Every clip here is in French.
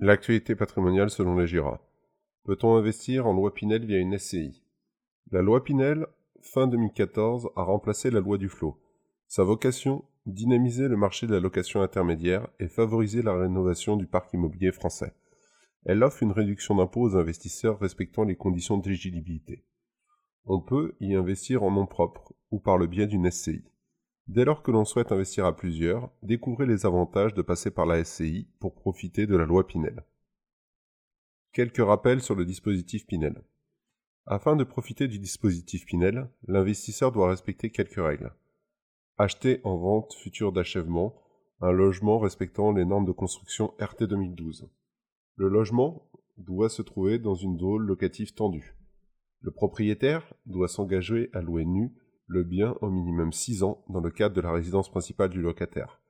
L'actualité patrimoniale selon les GIRA. Peut-on investir en loi Pinel via une SCI La loi Pinel, fin 2014, a remplacé la loi du flot. Sa vocation dynamiser le marché de la location intermédiaire et favoriser la rénovation du parc immobilier français. Elle offre une réduction d'impôt aux investisseurs respectant les conditions d'éligibilité. On peut y investir en nom propre ou par le biais d'une SCI. Dès lors que l'on souhaite investir à plusieurs, découvrez les avantages de passer par la SCI pour profiter de la loi Pinel. Quelques rappels sur le dispositif Pinel. Afin de profiter du dispositif Pinel, l'investisseur doit respecter quelques règles. Acheter en vente future d'achèvement un logement respectant les normes de construction RT 2012. Le logement doit se trouver dans une zone locative tendue. Le propriétaire doit s'engager à louer nu le bien au minimum 6 ans dans le cadre de la résidence principale du locataire.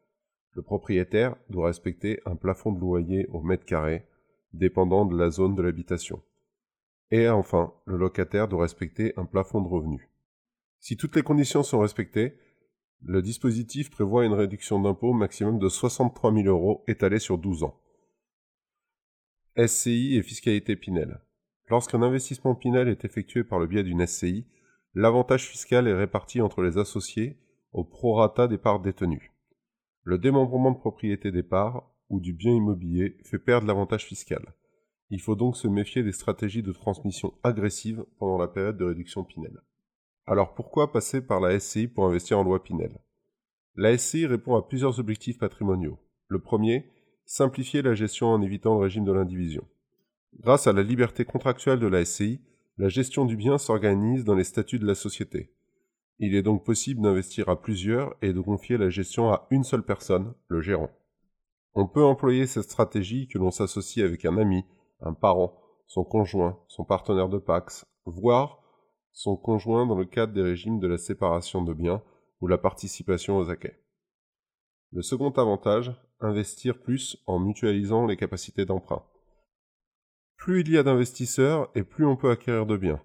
Le propriétaire doit respecter un plafond de loyer au mètre carré, dépendant de la zone de l'habitation. Et enfin, le locataire doit respecter un plafond de revenus. Si toutes les conditions sont respectées, le dispositif prévoit une réduction d'impôt maximum de 63 000 euros étalée sur 12 ans. SCI et fiscalité Pinel. Lorsqu'un investissement Pinel est effectué par le biais d'une SCI, L'avantage fiscal est réparti entre les associés au prorata des parts détenues. Le démembrement de propriété des parts ou du bien immobilier fait perdre l'avantage fiscal. Il faut donc se méfier des stratégies de transmission agressives pendant la période de réduction Pinel. Alors pourquoi passer par la SCI pour investir en loi Pinel? La SCI répond à plusieurs objectifs patrimoniaux. Le premier, simplifier la gestion en évitant le régime de l'indivision. Grâce à la liberté contractuelle de la SCI, la gestion du bien s'organise dans les statuts de la société. Il est donc possible d'investir à plusieurs et de confier la gestion à une seule personne, le gérant. On peut employer cette stratégie que l'on s'associe avec un ami, un parent, son conjoint, son partenaire de Pax, voire son conjoint dans le cadre des régimes de la séparation de biens ou la participation aux acquets. Le second avantage, investir plus en mutualisant les capacités d'emprunt. Plus il y a d'investisseurs et plus on peut acquérir de biens.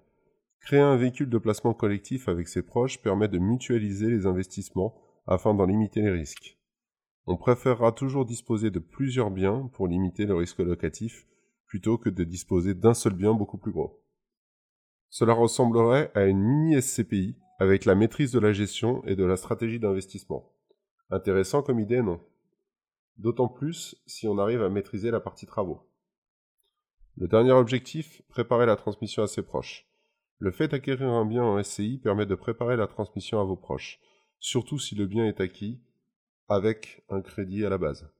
Créer un véhicule de placement collectif avec ses proches permet de mutualiser les investissements afin d'en limiter les risques. On préférera toujours disposer de plusieurs biens pour limiter le risque locatif plutôt que de disposer d'un seul bien beaucoup plus gros. Cela ressemblerait à une mini SCPI avec la maîtrise de la gestion et de la stratégie d'investissement. Intéressant comme idée, non? D'autant plus si on arrive à maîtriser la partie travaux. Le dernier objectif, préparer la transmission à ses proches. Le fait d'acquérir un bien en SCI permet de préparer la transmission à vos proches, surtout si le bien est acquis avec un crédit à la base.